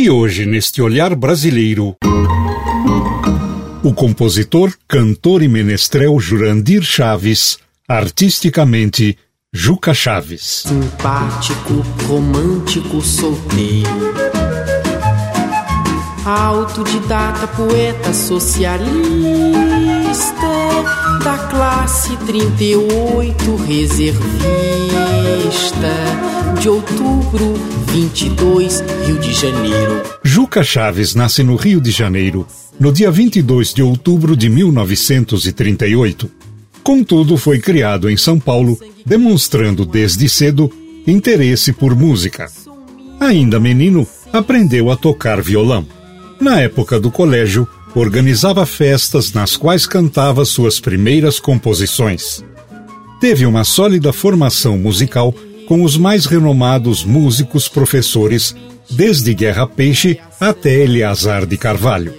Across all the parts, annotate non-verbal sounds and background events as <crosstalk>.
E hoje, neste olhar brasileiro, o compositor, cantor e menestrel Jurandir Chaves, artisticamente Juca Chaves. Simpático, romântico, solteiro. Autodidata, poeta, socialista. Da classe 38, reservista. De outubro 22, Rio de Janeiro. Juca Chaves nasce no Rio de Janeiro, no dia 22 de outubro de 1938. Contudo, foi criado em São Paulo, demonstrando desde cedo interesse por música. Ainda menino, aprendeu a tocar violão. Na época do colégio, organizava festas nas quais cantava suas primeiras composições. Teve uma sólida formação musical com os mais renomados músicos professores, desde Guerra Peixe até Eleazar de Carvalho.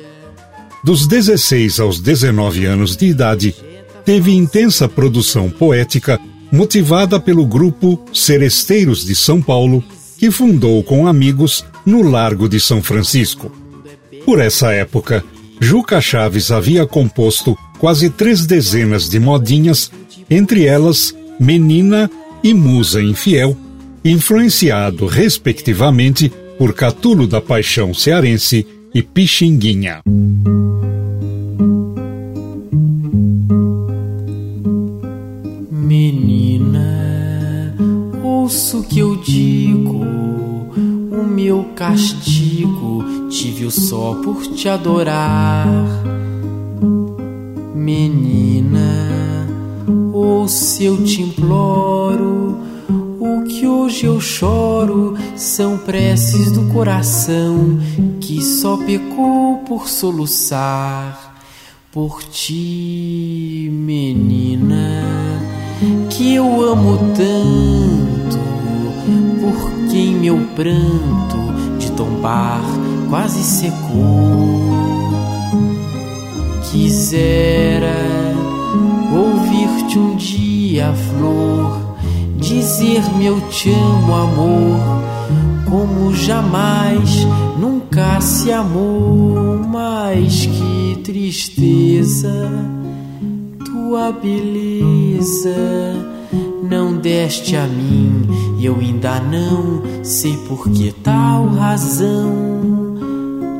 Dos 16 aos 19 anos de idade, teve intensa produção poética motivada pelo grupo Seresteiros de São Paulo, que fundou com amigos no Largo de São Francisco. Por essa época, Juca Chaves havia composto quase três dezenas de modinhas, entre elas Menina e Musa Infiel, influenciado, respectivamente, por Catulo da Paixão Cearense e Pixinguinha. Menina, ouço que eu digo, o meu castigo tive só por te adorar. Menina, ouça eu te imploro, o que hoje eu choro são preces do coração que só pecou por soluçar. Por ti, menina, que eu amo tanto, por quem meu pranto de tombar quase secou. Quisera ouvir-te um dia, flor, dizer-me eu te amo, amor, como jamais nunca se amou. Mas que tristeza, tua beleza não deste a mim, e eu ainda não sei por que tal razão.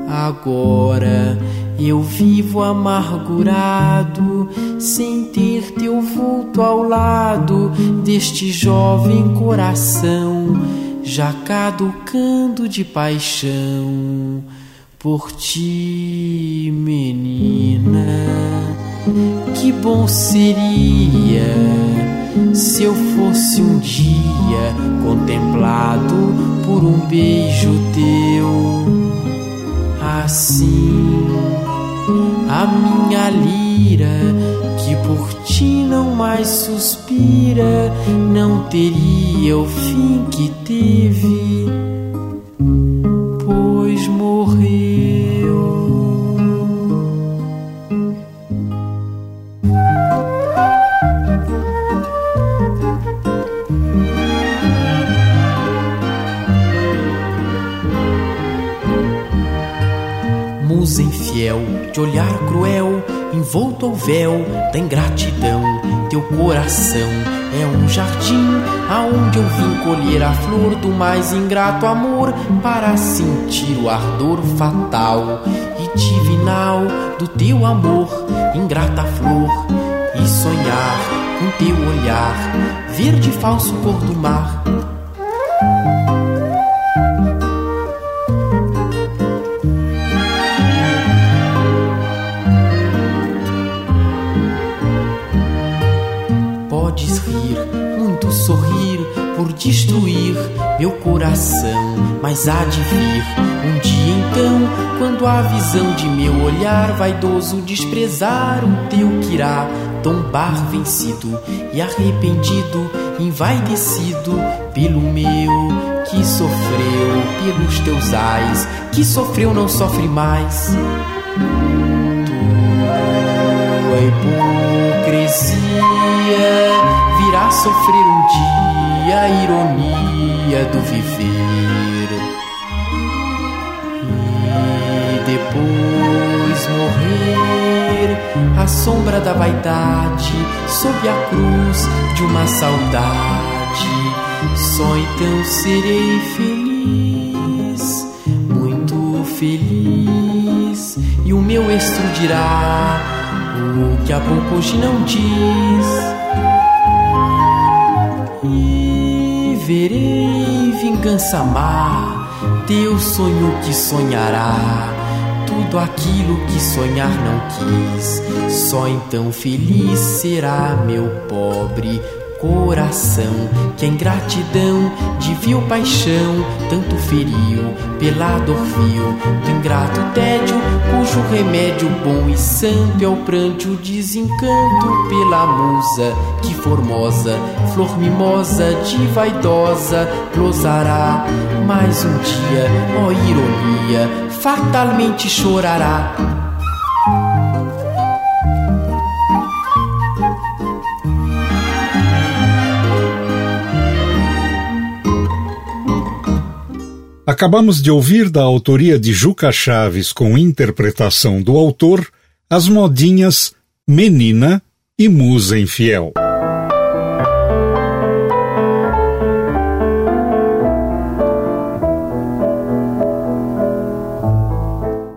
Agora eu vivo amargurado, sem ter teu vulto ao lado deste jovem coração, já caducando de paixão por ti, menina. Que bom seria se eu fosse um dia contemplado por um beijo teu. Assim, a minha lira, que por ti não mais suspira, não teria o fim que teve, pois morreu. Infiel, de olhar cruel, envolto ao véu da ingratidão. Teu coração é um jardim aonde eu vim colher a flor do mais ingrato amor para sentir o ardor fatal e divinal do teu amor, ingrata flor, e sonhar com teu olhar, verde falso cor do mar. Destruir meu coração, mas há de vir um dia então quando a visão de meu olhar vaidoso desprezar o teu quirá, tombar vencido e arrependido, envaidecido pelo meu que sofreu pelos teus ais, que sofreu não sofre mais. Tua hipocrisia virá sofrer um dia a ironia do viver. E depois morrer à sombra da vaidade, sob a cruz de uma saudade. Só então serei feliz, muito feliz. E o meu estro dirá o que a boca hoje não diz. Verei vingança má, teu sonho que sonhará. Tudo aquilo que sonhar não quis, só então feliz será meu pobre coração que em gratidão de vil paixão tanto feriu pela dor vil. Do ingrato tédio cujo remédio bom e santo é o pranto desencanto pela musa que formosa flor mimosa de vaidosa glosará mais um dia ó ironia fatalmente chorará Acabamos de ouvir da autoria de Juca Chaves com interpretação do autor as modinhas Menina e Musa Infiel.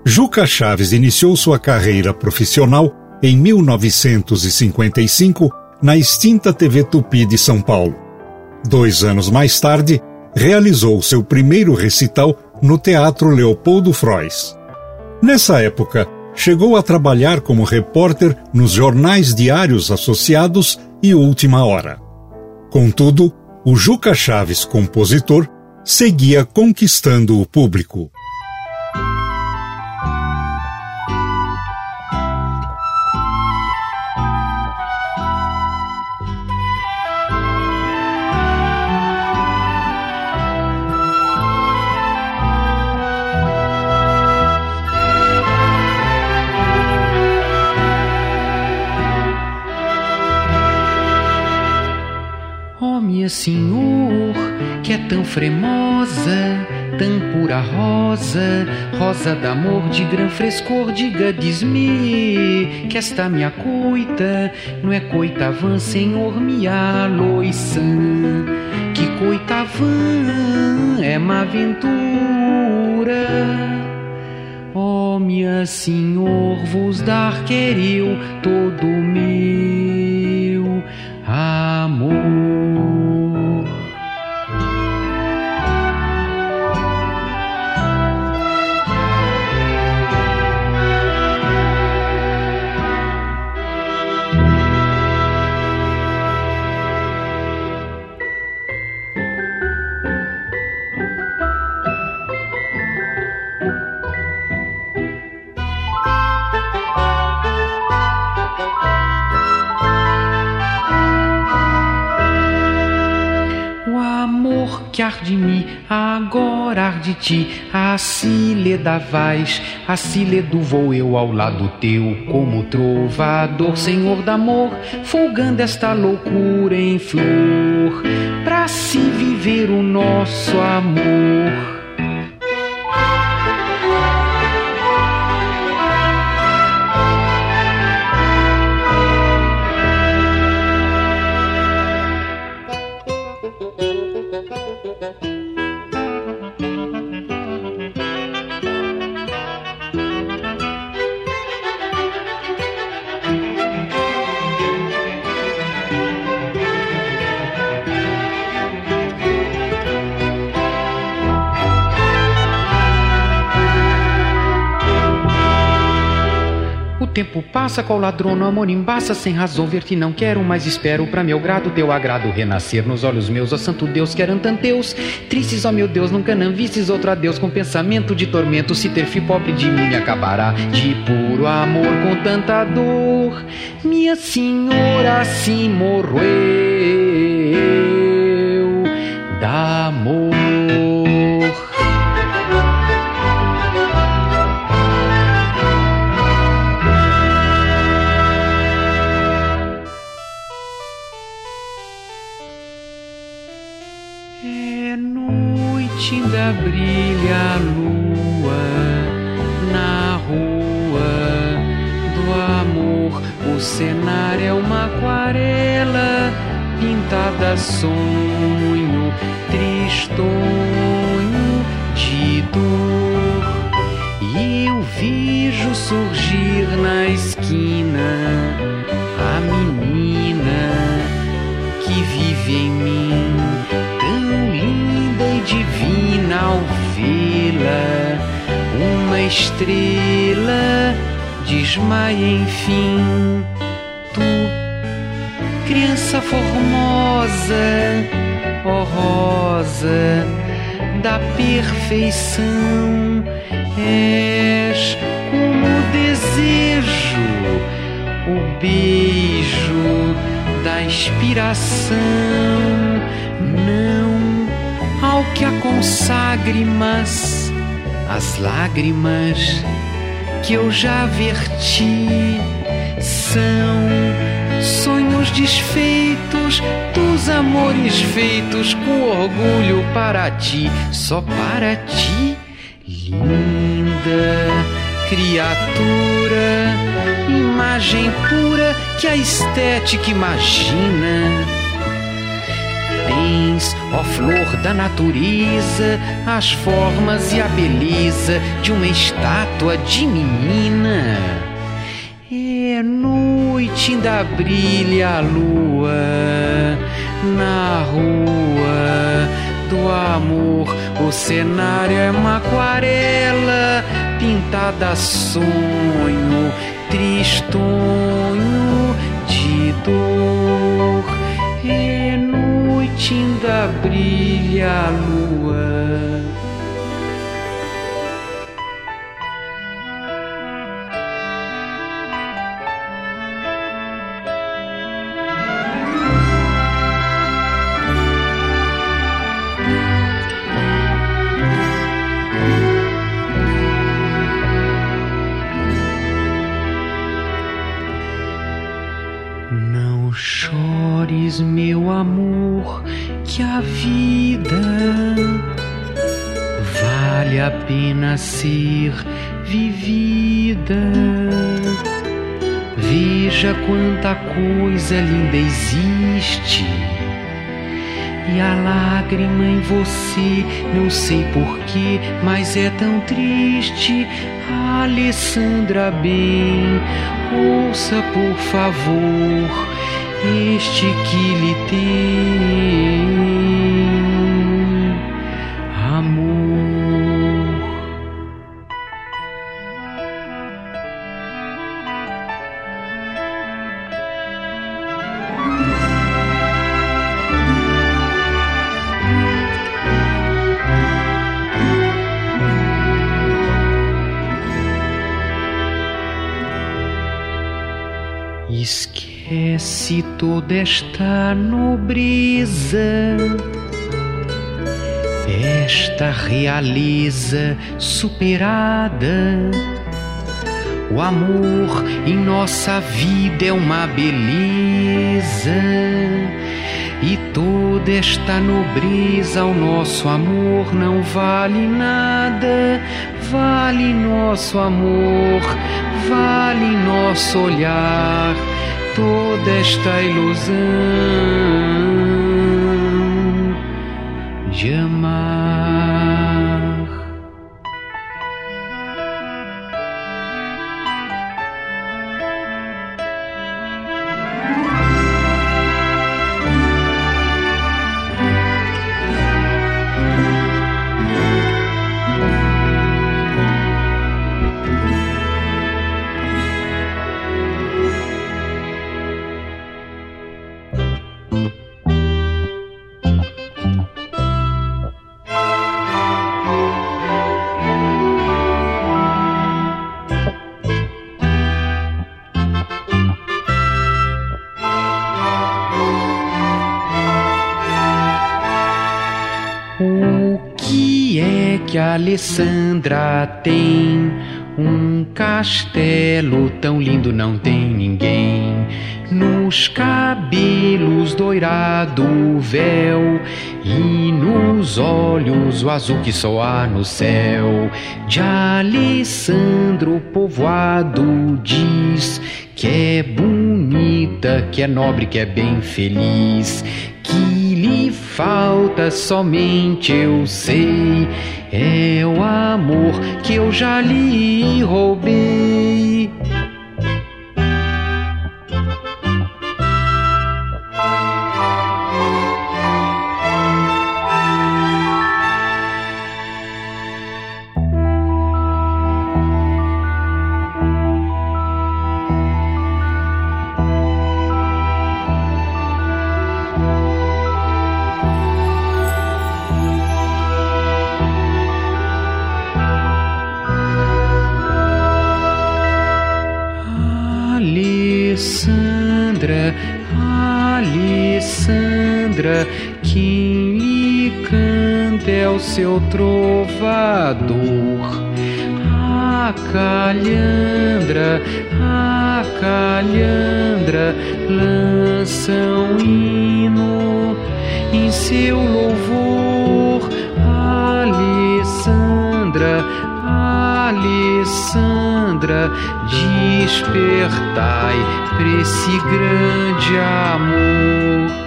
Juca Chaves iniciou sua carreira profissional em 1955 na extinta TV Tupi de São Paulo. Dois anos mais tarde, realizou seu primeiro recital no Teatro Leopoldo Frois. Nessa época, chegou a trabalhar como repórter nos jornais diários associados e Última Hora. Contudo, o Juca Chaves, compositor, seguia conquistando o público. Senhor, que é tão fremosa, tão pura rosa, rosa d'amor de gran frescor, diga, diz-me que esta minha coita não é coitavã, Senhor, minha loiça, que coitavã é uma aventura. Ó oh, minha Senhor, vos dar quer eu todo meu amor. Agora ar de ti, a da vais, a do vou eu ao lado teu, como trovador, senhor da amor, folgando esta loucura em flor, pra se viver o nosso amor. Passa, qual ladrona, amor embaça, sem razão ver-te não quero, mas espero. Para meu grado, teu agrado renascer nos olhos meus, ó santo Deus, quero tanteus, tristes, ó meu Deus, nunca não vistes outro adeus, com pensamento de tormento, se ter fim pobre de mim me acabará, de puro amor com tanta dor, minha senhora assim morreu, da amor. Brilha a lua na rua do amor. O cenário é uma aquarela pintada sonho, tristonho de dor. E eu vejo surgir na esquina vê-la, uma estrela desmaia enfim. Tu, criança formosa, oh rosa da perfeição, és como o desejo, o beijo da inspiração. Não ao que a consagre, mas as lágrimas que eu já verti são sonhos desfeitos dos amores feitos com orgulho para ti, só para ti, linda criatura, imagem pura que a estética imagina tens, ó flor da natureza, as formas e a beleza de uma estátua de menina. É noite ainda brilha a lua na rua do amor. O cenário é uma aquarela pintada a sonho, tristonho de dor. É noite ainda brilha a lua. Pena ser vivida. Veja quanta coisa linda existe. E a lágrima em você, não sei porquê, mas é tão triste. Alessandra, bem, ouça por favor este que lhe tem toda esta nobreza, esta realeza superada. O amor em nossa vida é uma beleza. E toda esta nobreza ao nosso amor não vale nada, vale nosso amor, vale nosso olhar toda esta ilusão de amar. Alessandra tem? Um castelo tão lindo não tem ninguém. Nos cabelos doirado o véu e nos olhos o azul que só há no céu. De Alessandro povoado diz que é bonita, que é nobre, que é bem feliz. Que lhe falta somente eu sei é o amor que eu já lhe roubei. Despertai pra esse grande amor.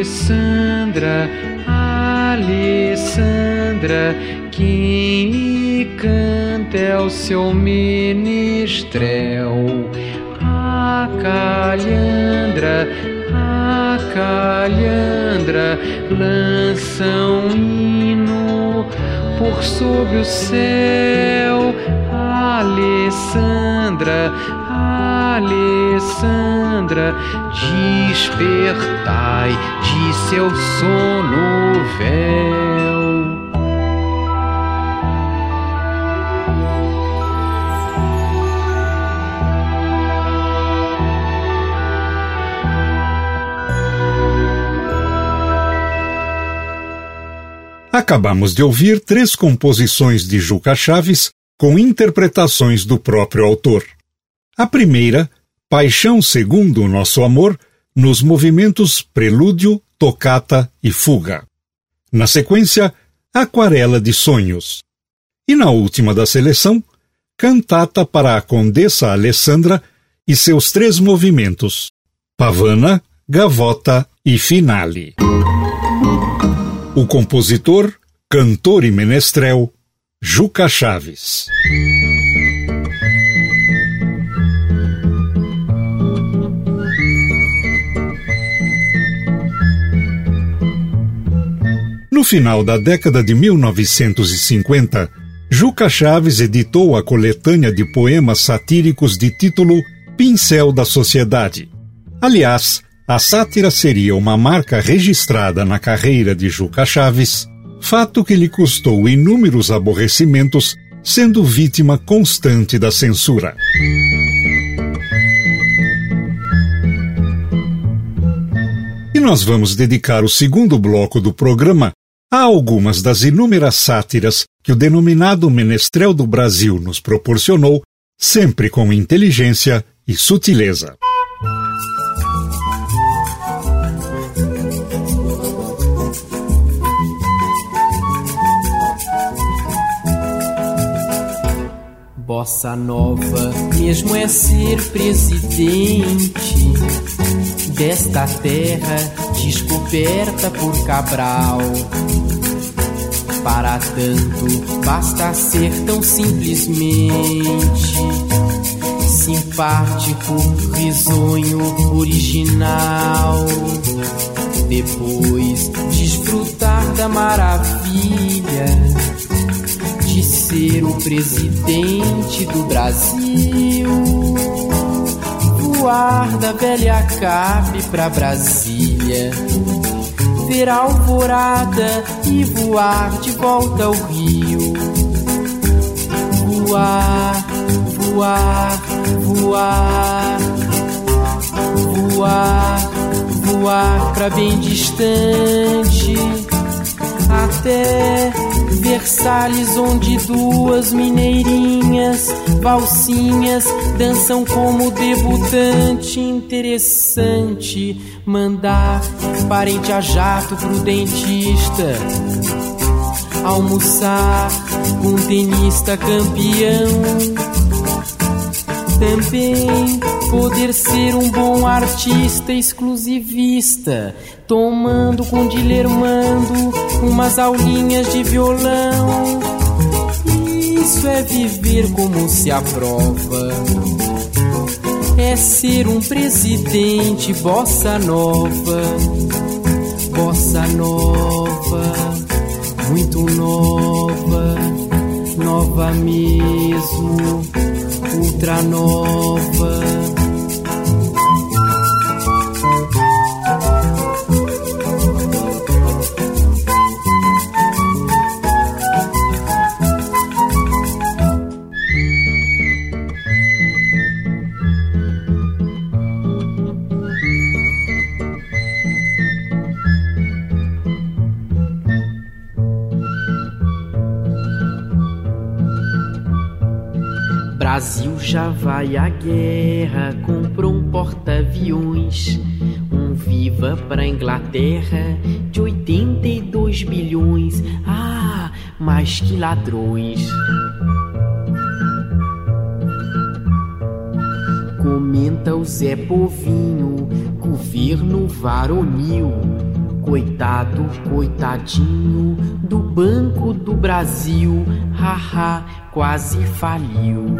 Alessandra, Alessandra, quem lhe canta é o seu menestrel. Lança um hino por sob o céu. Alessandra, Alessandra, despertai de seu sono véu. Acabamos de ouvir três composições de Juca Chaves com interpretações do próprio autor. A primeira, Paixão segundo o Nosso Amor, nos movimentos Prelúdio, Tocata e Fuga. Na sequência, Aquarela de Sonhos. E na última da seleção, Cantata para a Condessa Alessandra e seus três movimentos: Pavana, Gavota e Finale. O compositor, cantor e menestrel, Juca Chaves. No final da década de 1950, Juca Chaves editou a coletânea de poemas satíricos de título Pincel da Sociedade. Aliás, a sátira seria uma marca registrada na carreira de Juca Chaves, fato que lhe custou inúmeros aborrecimentos, sendo vítima constante da censura. E nós vamos dedicar o segundo bloco do programa a algumas das inúmeras sátiras que o denominado Menestrel do Brasil nos proporcionou, sempre com inteligência e sutileza. Bossa Nova mesmo é ser presidente desta terra descoberta por Cabral. Para tanto, basta ser tão simplesmente simpático, risonho, original. Depois, desfrutar da maravilha de ser o presidente do Brasil. Voar da velha Cape pra Brasília ver a alvorada e voar de volta ao rio. Voar, voar, voar, voar, voar pra bem distante até Versalhes, onde duas mineirinhas, valsinhas, dançam como debutante. Interessante mandar parente a jato pro dentista. Almoçar com tenista campeão também poder ser um bom artista exclusivista, tomando com dilermando umas aulinhas de violão. Isso é viver como se aprova. É ser um presidente bossa nova, bossa nova, muito nova, nova mesmo ultra nova. Vai à guerra, comprou um porta-aviões, um Viva pra Inglaterra de 82 bilhões. Ah, mais que ladrões. Comenta o Zé Povinho, governo varonil. Coitado, coitadinho do Banco do Brasil, haha, quase faliu.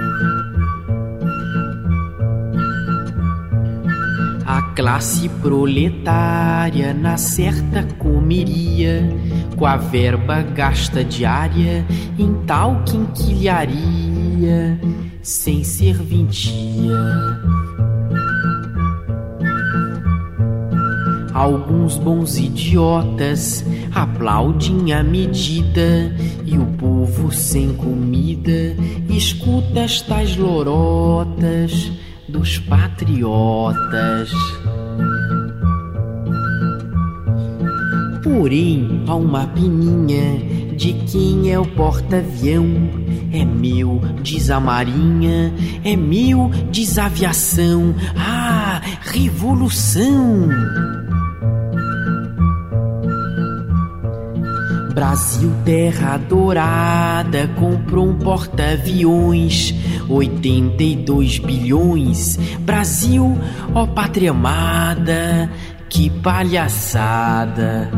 Classe proletária na certa comeria, com a verba gasta diária em tal quinquilharia, sem serventia. Alguns bons idiotas aplaudem a medida e o povo sem comida escuta estas lorotas dos patriotas. Porém, há uma pininha de quem é o porta-avião. É meu, diz a marinha, é meu, diz a aviação. Ah, revolução! Brasil, terra adorada, comprou um porta-aviões, 82 bilhões. Brasil, ó pátria amada, que palhaçada.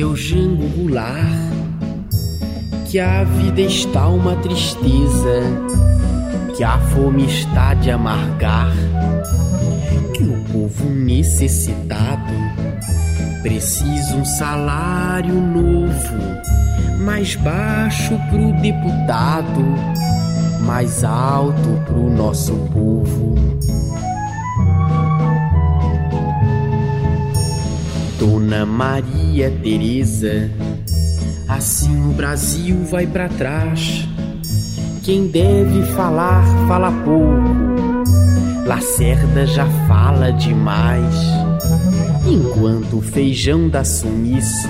Seu Jango Goulart que a vida está uma tristeza, que a fome está de amargar, que o povo necessitado precisa um salário novo, mais baixo pro deputado, mais alto pro nosso povo. Dona Maria Teresa, assim o Brasil vai para trás. Quem deve falar, fala pouco. Lacerda já fala demais. Enquanto o feijão dá sumiço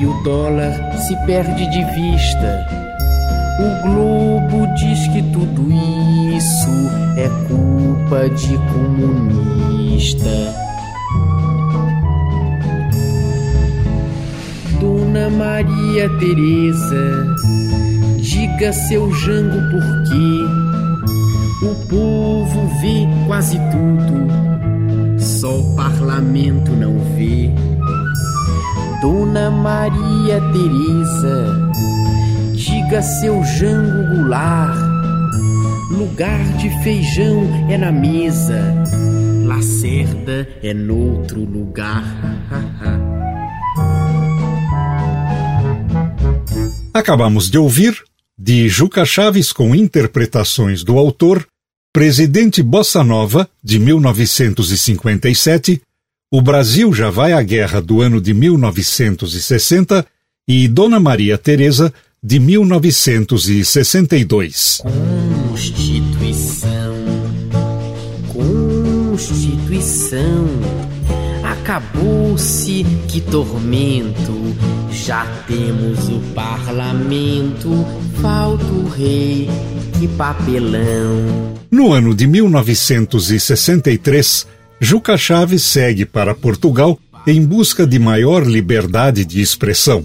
e o dólar se perde de vista. O Globo diz que tudo isso é culpa de comunista. Dona Maria Teresa, diga seu jango por quê? O povo vê quase tudo, só o parlamento não vê. Dona Maria Teresa, diga seu Jango Goulart, lugar de feijão é na mesa, Lacerda é noutro lugar. Acabamos de ouvir, de Juca Chaves com interpretações do autor, Presidente Bossa Nova, de 1957, O Brasil já vai à guerra do ano de 1960 e Dona Maria Teresa, de 1962. Constituição, Constituição, acabou-se que tormento, já temos o parlamento, falta o rei, que papelão. No ano de 1963, Juca Chaves segue para Portugal em busca de maior liberdade de expressão.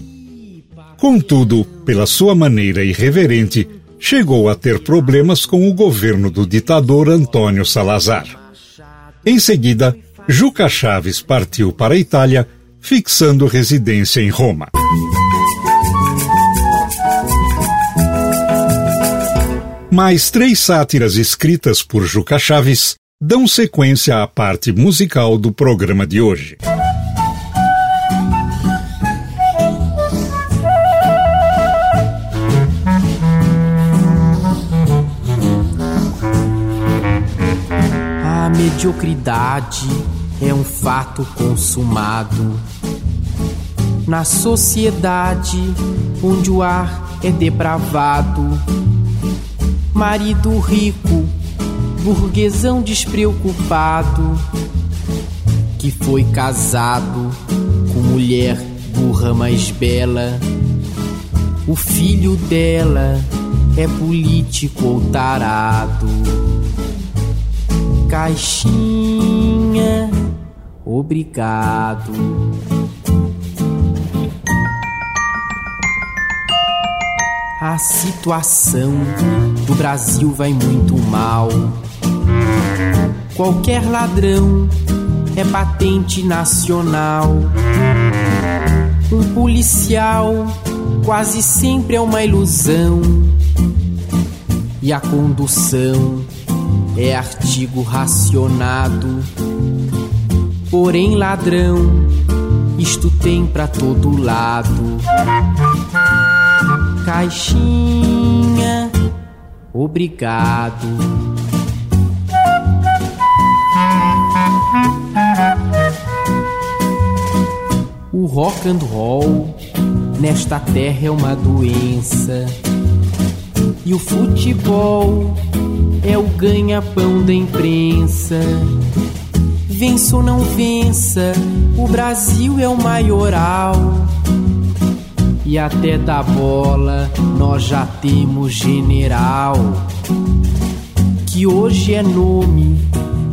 Contudo, pela sua maneira irreverente, chegou a ter problemas com o governo do ditador Antônio Salazar. Em seguida, Juca Chaves partiu para a Itália, fixando residência em Roma. Mais três sátiras escritas por Juca Chaves dão sequência à parte musical do programa de hoje. A mediocridade é um fato consumado. Na sociedade onde o ar é depravado, marido rico, burguesão despreocupado, que foi casado com mulher burra mais bela. O filho dela é político ou tarado. Caixinha, obrigado. A situação do Brasil vai muito mal. Qualquer ladrão é patente nacional. Um policial quase sempre é uma ilusão. E a condução é artigo racionado. Porém, ladrão, isto tem pra todo lado. Caixinha, obrigado. O rock and roll nesta terra é uma doença. E o futebol é o ganha-pão da imprensa. Vença ou não vença, o Brasil é o maioral. E até da bola nós já temos general. Que hoje é nome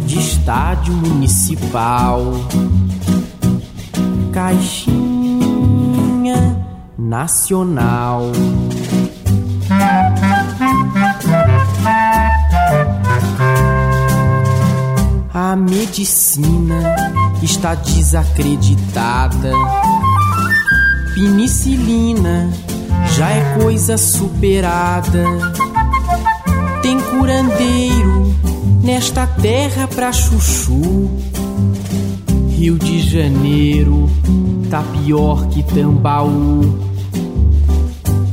de estádio municipal. Caixinha Nacional. Medicina está desacreditada. Penicilina já é coisa superada. Tem curandeiro nesta terra pra chuchu. Rio de Janeiro tá pior que Tambaú.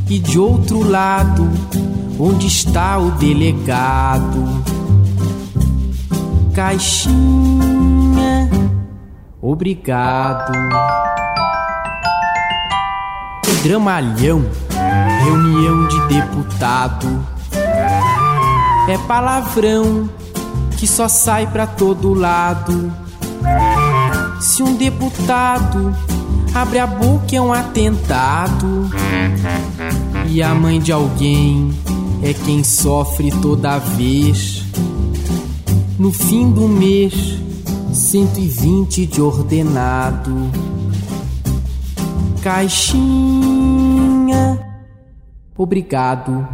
E de outro lado, onde está o delegado? Caixinha, obrigado. Dramalhão, reunião de deputado. É palavrão que só sai pra todo lado. Se um deputado abre a boca é um atentado. E a mãe de alguém é quem sofre toda vez. No fim do mês, 120 de ordenado. Caixinha, obrigado.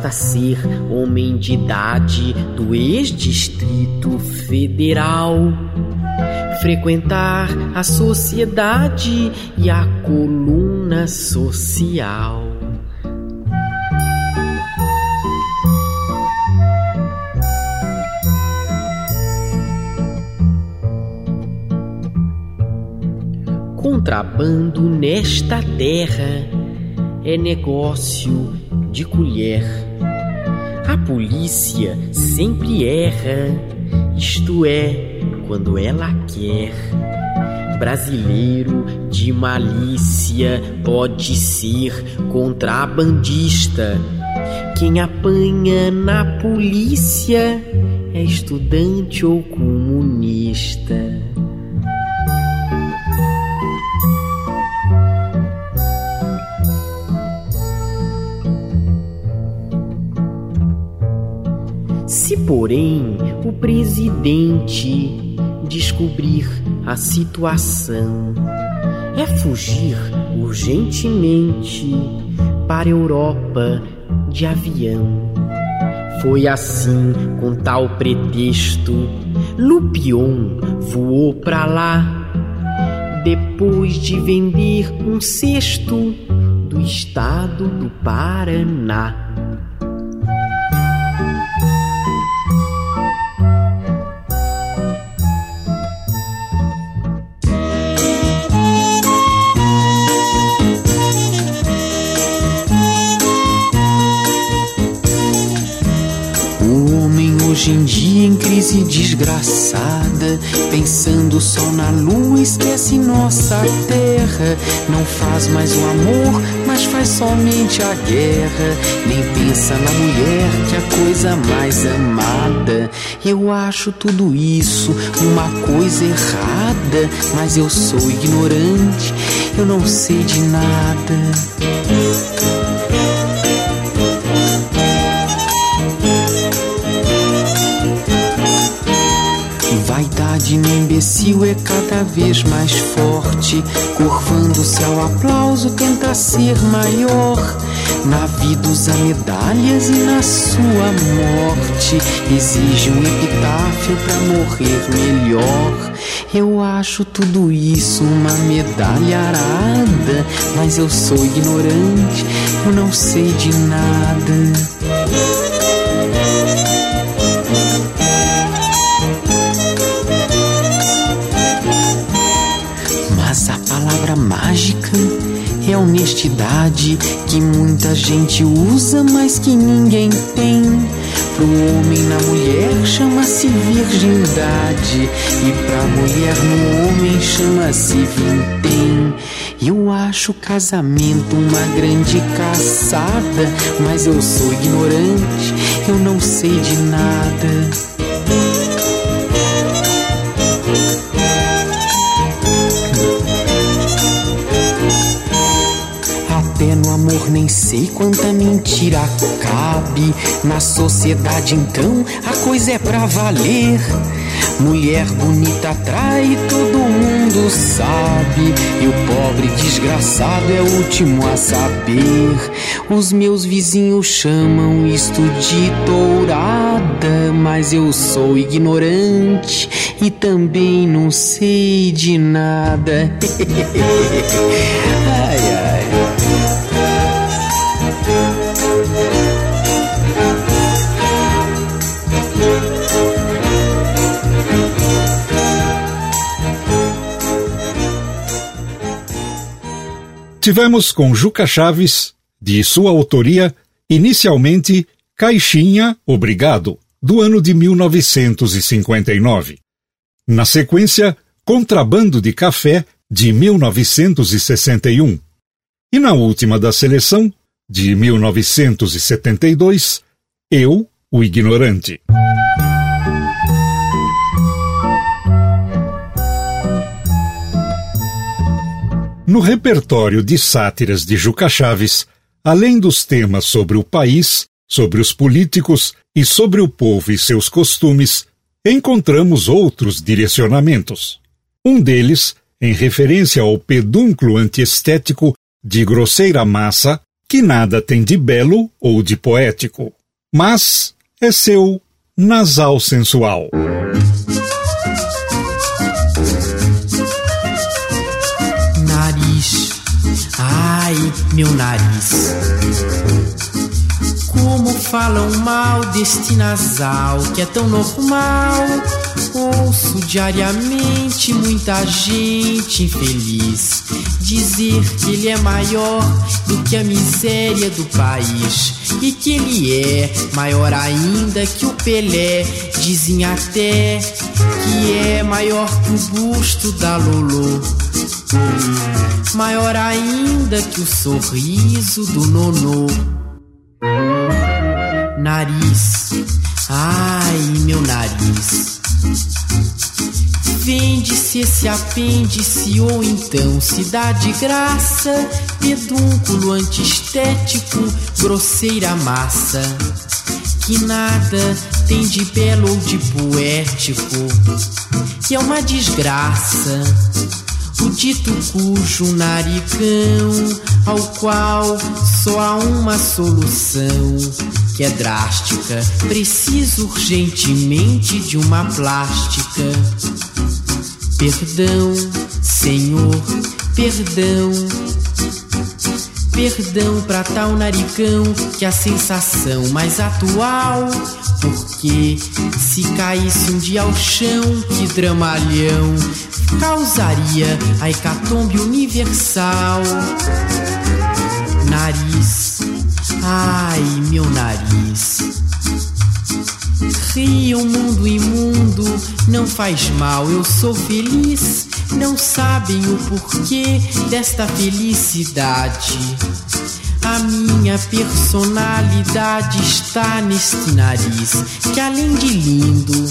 Basta ser homem de idade do ex-distrito federal, frequentar a sociedade e a coluna social. Contrabando nesta terra é negócio de colher. A polícia sempre erra, isto é, quando ela quer. Brasileiro de malícia pode ser contrabandista. Quem apanha na polícia é estudante ou comunista. Porém, o presidente descobrir a situação, é fugir urgentemente para a Europa de avião. Foi assim, com tal pretexto, Lupion voou para lá, depois de vender um cesto do estado do Paraná. Desgraçada, pensando só na lua, esquece nossa terra. Não faz mais o amor, mas faz somente a guerra. Nem pensa na mulher que é a coisa mais amada. Eu acho tudo isso uma coisa errada, mas eu sou ignorante, eu não sei de nada. Imbecil é cada vez mais forte, curvando-se ao aplauso, tenta ser maior. Na vida usa medalhas e na sua morte exige um epitáfio pra morrer melhor. Eu acho tudo isso uma medalha arada, mas eu sou ignorante, eu não sei de nada. Honestidade que muita gente usa, mas que ninguém tem. Pro homem na mulher chama-se virgindade e pra mulher no homem chama-se vintém. Eu acho casamento uma grande caçada, mas eu sou ignorante, eu não sei de nada. Amor nem sei quanta mentira cabe. Na sociedade então a coisa é pra valer. Mulher bonita atrai, todo mundo sabe. E o pobre desgraçado é o último a saber. Os meus vizinhos chamam isto de tourada, mas eu sou ignorante e também não sei de nada. <laughs> ai, ai. Tivemos com Juca Chaves, de sua autoria, inicialmente Caixinha Obrigado, do ano de 1959. Na sequência, Contrabando de Café, de 1961. E na última da seleção, de 1972, Eu, o Ignorante. No repertório de sátiras de Juca Chaves, além dos temas sobre o país, sobre os políticos e sobre o povo e seus costumes, encontramos outros direcionamentos. Um deles, em referência ao pedúnculo antiestético de grosseira massa, que nada tem de belo ou de poético, mas é seu nasal sensual. Ai, meu nariz. Como falam mal deste nasal que é tão normal. Ouço diariamente muita gente infeliz dizer que ele é maior do que a miséria do país e que ele é maior ainda que o Pelé. Dizem até que é maior que o busto da Lolo. Maior ainda que o sorriso do Nonô. Nariz, ai meu nariz. Vende-se esse apêndice ou então se dá de graça, pedúnculo antiestético, grosseira massa, que nada tem de belo ou de poético, que é uma desgraça. O dito cujo naricão, ao qual só há uma solução, que é drástica, preciso urgentemente de uma plástica. Perdão, Senhor, perdão. Perdão pra tal naricão que a sensação mais atual. Se caísse um dia ao chão, que dramalhão causaria a hecatombe universal. Nariz, ai meu nariz. Ria o mundo imundo, não faz mal, eu sou feliz. Não sabem o porquê desta felicidade. A minha personalidade está neste nariz, que além de lindo,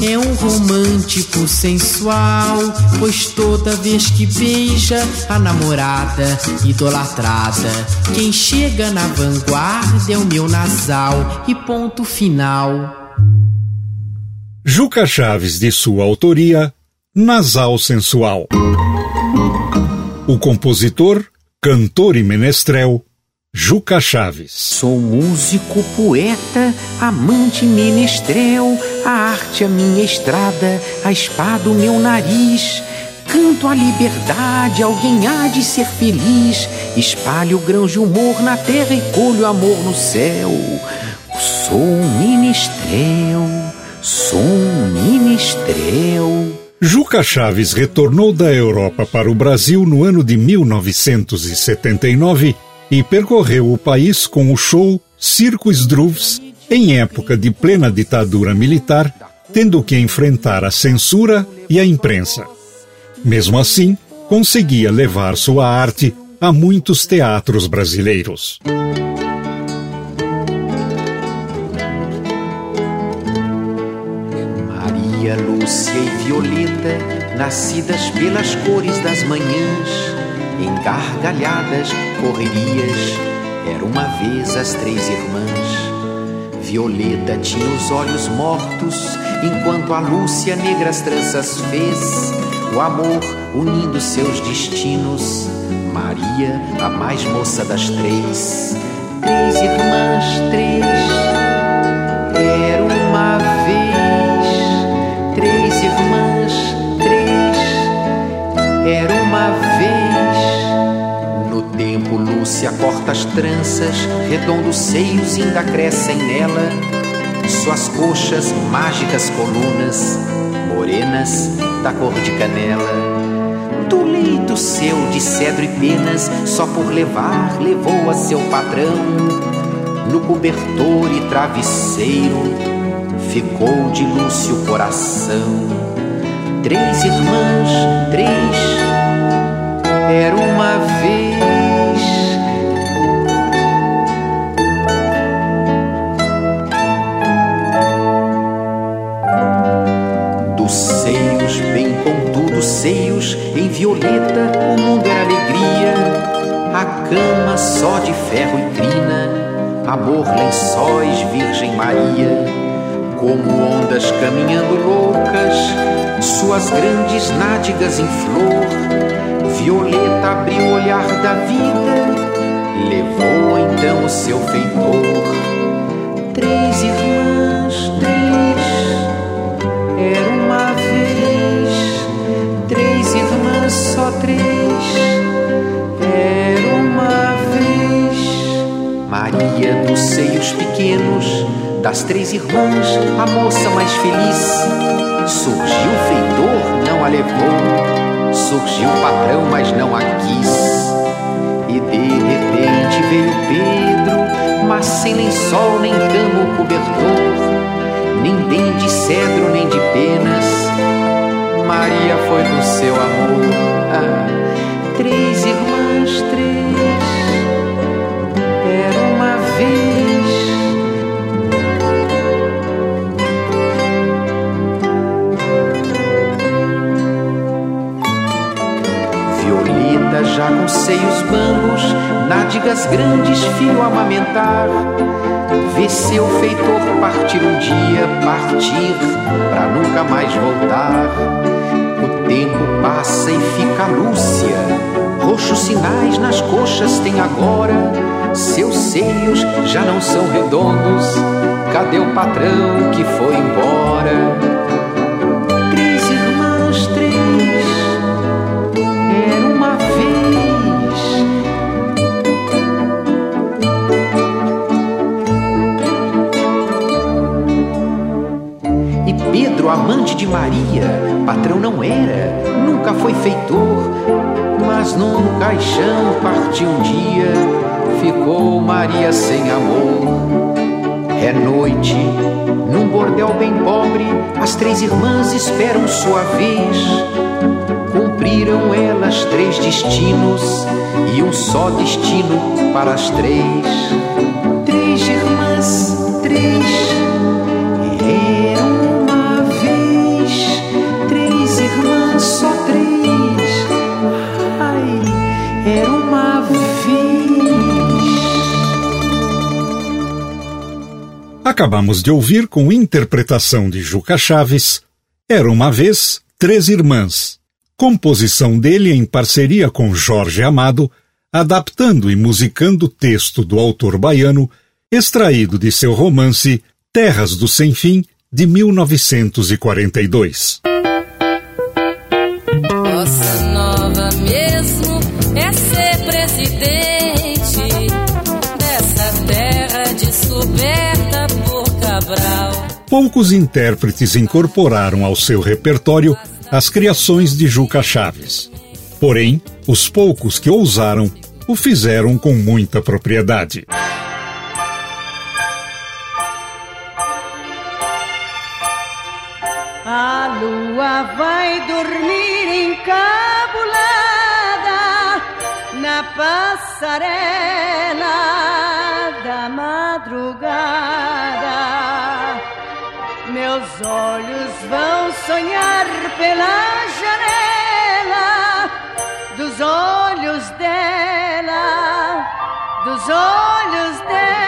é um romântico sensual, pois toda vez que beija a namorada idolatrada, quem chega na vanguarda é o meu nasal e ponto final. Juca Chaves, de sua autoria, Nasal Sensual. O compositor, cantor e menestrel, Juca Chaves. Sou músico, poeta, amante menestrel, a arte a minha estrada, a espada o meu nariz. Canto a liberdade, alguém há de ser feliz. Espalho grãos de humor na terra e colho amor no céu. Sou um menestrel, sou um menestrel. Juca Chaves retornou da Europa para o Brasil no ano de 1979 e percorreu o país com o show Circo Struves em época de plena ditadura militar, tendo que enfrentar a censura e a imprensa. Mesmo assim, conseguia levar sua arte a muitos teatros brasileiros. Lúcia e Violeta, nascidas pelas cores das manhãs, em gargalhadas, correrias, era uma vez as três irmãs. Violeta tinha os olhos mortos, enquanto a Lúcia negras tranças fez, o amor unindo seus destinos. Maria, a mais moça das três, três irmãs, três, tempo, Lúcia corta as tranças, redondos seios ainda crescem nela, suas coxas, mágicas colunas, morenas da cor de canela. Do leito seu de cedro e penas, só por levar, levou a seu patrão. No cobertor e travesseiro, ficou de Lúcio coração. Três irmãs, três, era uma vez. Seios em violeta, o mundo era alegria. A cama só de ferro e crina, amor, lençóis, Virgem Maria, como ondas caminhando loucas, suas grandes nádegas em flor, Violeta abriu o olhar da vida, levou então o seu feitor. Irmãs, só três Maria dos seios pequenos, das três irmãs, a moça mais feliz. Surgiu feitor, não a levou, surgiu patrão, mas não a quis. E de repente veio Pedro, mas sem lençol, nem cama ou cobertor, nem dente de cedro, nem de penas. Maria foi do seu amor. Três irmãs, três Violeta já com seios bambos, nádegas grandes, filho amamentar. Vê seu feitor partir um dia, partir pra nunca mais voltar. Tempo passa e fica Lúcia, roxos sinais nas coxas tem agora seus seios já não são redondos. Cadê o patrão que foi num caixão partiu um dia ficou Maria sem amor. É noite, num bordel bem pobre, as três irmãs esperam sua vez. Cumpriram elas três destinos e um só destino para as três. Três irmãs, três Acabamos de ouvir com interpretação de Juca Chaves, Era uma vez Três Irmãs, composição dele em parceria com Jorge Amado, adaptando e musicando texto do autor baiano, extraído de seu romance Terras do Sem Fim, de 1942. Poucos intérpretes incorporaram ao seu repertório as criações de Juca Chaves. Porém, os poucos que ousaram o fizeram com muita propriedade. A lua vai dormir encabulada na passarela meus olhos vão sonhar pela janela dos olhos dela, dos olhos dela.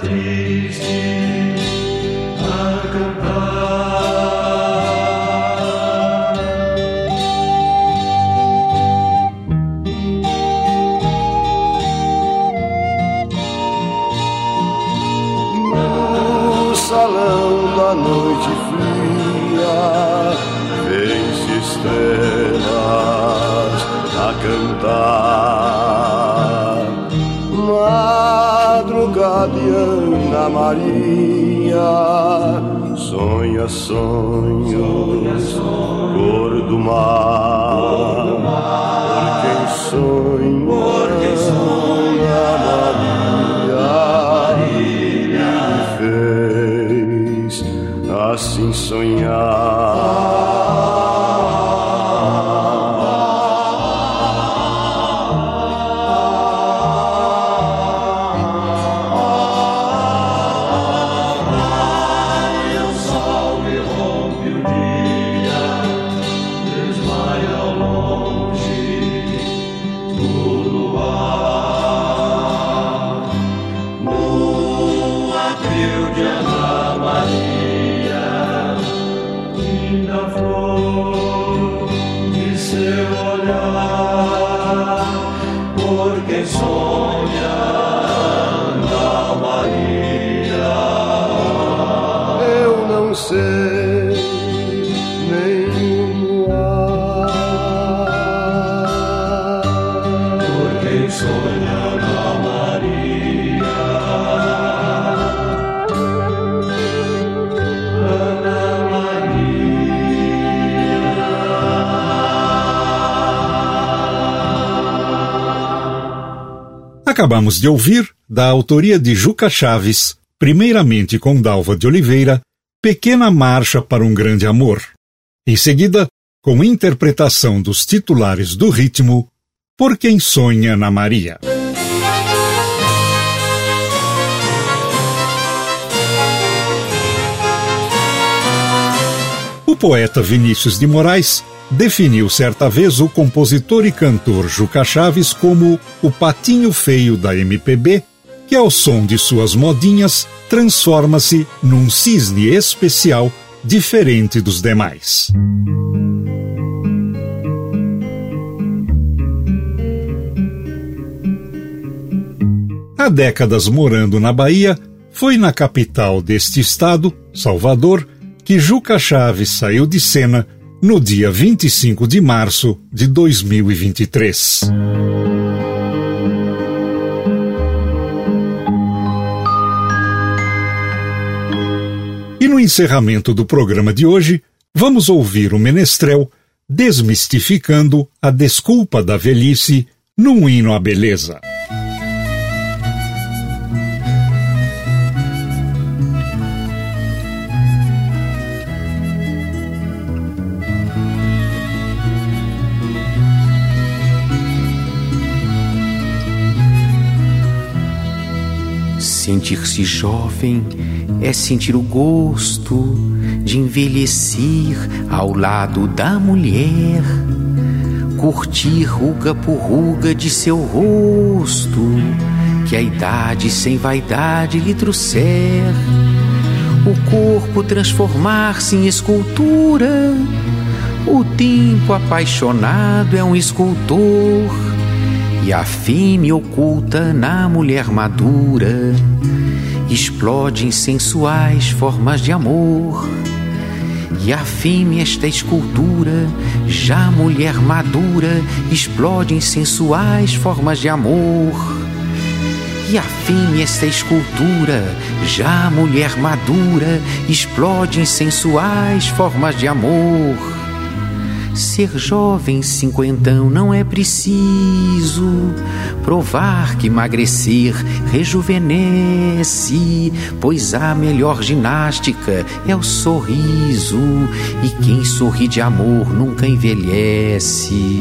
está Madrugada e Ana Maria, sonha sonhos, cor do mar. Por quem sonha, sonha Maria, me fez assim sonhar. Acabamos de ouvir, da autoria de Juca Chaves, primeiramente com Dalva de Oliveira, Pequena Marcha para um Grande Amor. Em seguida, com interpretação dos titulares do ritmo, Por Quem Sonha na Maria. O poeta Vinícius de Moraes definiu certa vez o compositor e cantor Juca Chaves como o patinho feio da MPB, que ao som de suas modinhas transforma-se num cisne especial diferente dos demais. Há décadas morando na Bahia, foi na capital deste estado, Salvador, que Juca Chaves saiu de cena no dia 25 de março de 2023. E no encerramento do programa de hoje, vamos ouvir o Menestrel desmistificando a desculpa da velhice num hino à beleza. Sentir-se jovem é sentir o gosto de envelhecer ao lado da mulher, curtir ruga por ruga de seu rosto, que a idade sem vaidade lhe trouxer, o corpo transformar-se em escultura, o tempo apaixonado é um escultor e a fêmea oculta na mulher madura explode em sensuais formas de amor. E a fêmea, esta escultura, já mulher madura, explode em sensuais formas de amor. E a fêmea, esta escultura, já mulher madura, explode em sensuais formas de amor. Ser jovem cinquentão não é preciso provar que emagrecer rejuvenesce, pois a melhor ginástica é o sorriso, e quem sorri de amor nunca envelhece.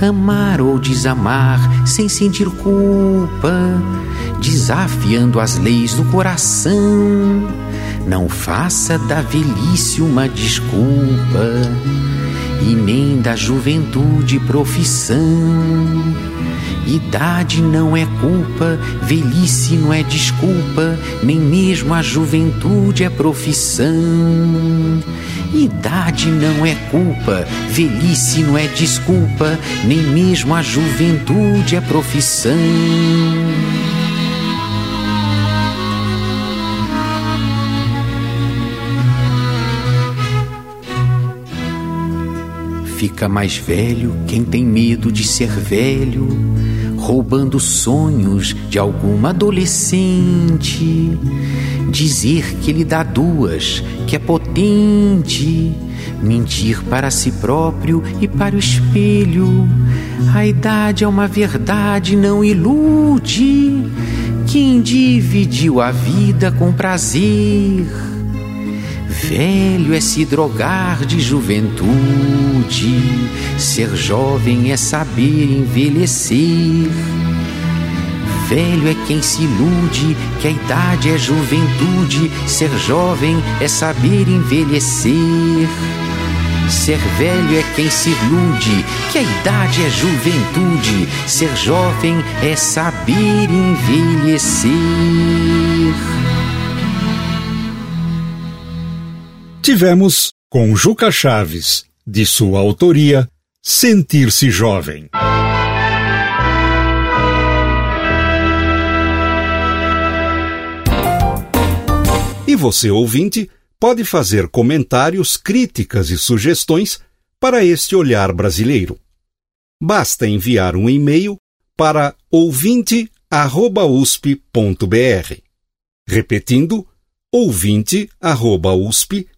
Amar ou desamar sem sentir culpa, desafiando as leis do coração. Não faça da velhice uma desculpa e nem da juventude profissão. Idade não é culpa, velhice não é desculpa, nem mesmo a juventude é profissão. Idade não é culpa, velhice não é desculpa, nem mesmo a juventude é profissão. Fica mais velho quem tem medo de ser velho, roubando sonhos de alguma adolescente. Dizer que ele dá duas, que é potente. Mentir para si próprio e para o espelho. A idade é uma verdade, não ilude. Quem dividiu a vida com prazer Velho é se drogar de juventude, ser jovem é saber envelhecer. Velho é quem se ilude que a idade é juventude, ser jovem é saber envelhecer. Ser velho é quem se ilude que a idade é juventude, ser jovem é saber envelhecer. Tivemos, com Juca Chaves, de sua autoria, Sentir-se Jovem. E você, ouvinte, pode fazer comentários, críticas e sugestões para este olhar brasileiro. Basta enviar um e-mail para ouvinte@usp.br. Repetindo, ouvinte@usp.br